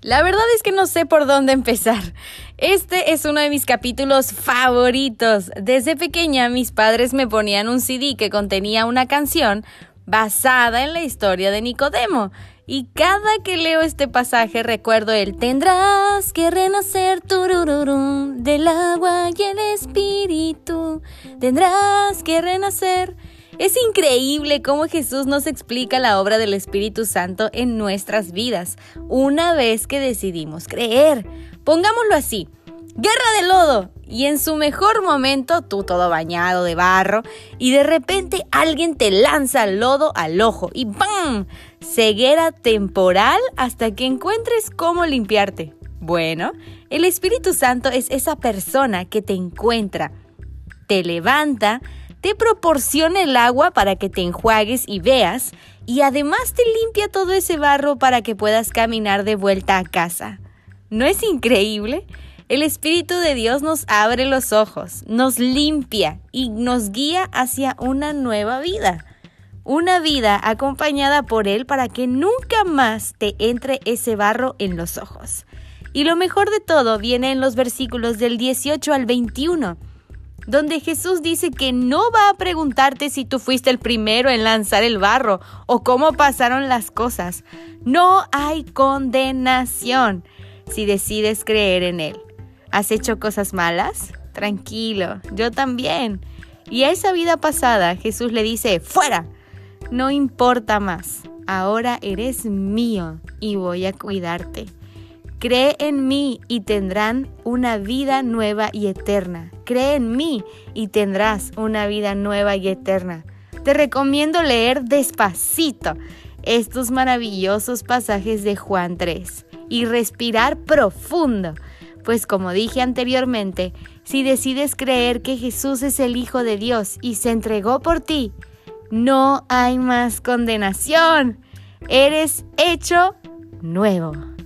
La verdad es que no sé por dónde empezar. Este es uno de mis capítulos favoritos. Desde pequeña mis padres me ponían un CD que contenía una canción basada en la historia de Nicodemo. Y cada que leo este pasaje recuerdo el tendrás que renacer turururum del agua y el espíritu. Tendrás que renacer. Es increíble cómo Jesús nos explica la obra del Espíritu Santo en nuestras vidas, una vez que decidimos creer. Pongámoslo así, guerra de lodo, y en su mejor momento tú todo bañado de barro, y de repente alguien te lanza lodo al ojo y ¡bam! Ceguera temporal hasta que encuentres cómo limpiarte. Bueno, el Espíritu Santo es esa persona que te encuentra, te levanta, te proporciona el agua para que te enjuagues y veas, y además te limpia todo ese barro para que puedas caminar de vuelta a casa. ¿No es increíble? El Espíritu de Dios nos abre los ojos, nos limpia y nos guía hacia una nueva vida. Una vida acompañada por Él para que nunca más te entre ese barro en los ojos. Y lo mejor de todo viene en los versículos del 18 al 21 donde Jesús dice que no va a preguntarte si tú fuiste el primero en lanzar el barro o cómo pasaron las cosas. No hay condenación si decides creer en Él. ¿Has hecho cosas malas? Tranquilo, yo también. Y a esa vida pasada Jesús le dice, fuera, no importa más, ahora eres mío y voy a cuidarte. Cree en mí y tendrán una vida nueva y eterna. Cree en mí y tendrás una vida nueva y eterna. Te recomiendo leer despacito estos maravillosos pasajes de Juan 3 y respirar profundo, pues como dije anteriormente, si decides creer que Jesús es el Hijo de Dios y se entregó por ti, no hay más condenación. Eres hecho nuevo.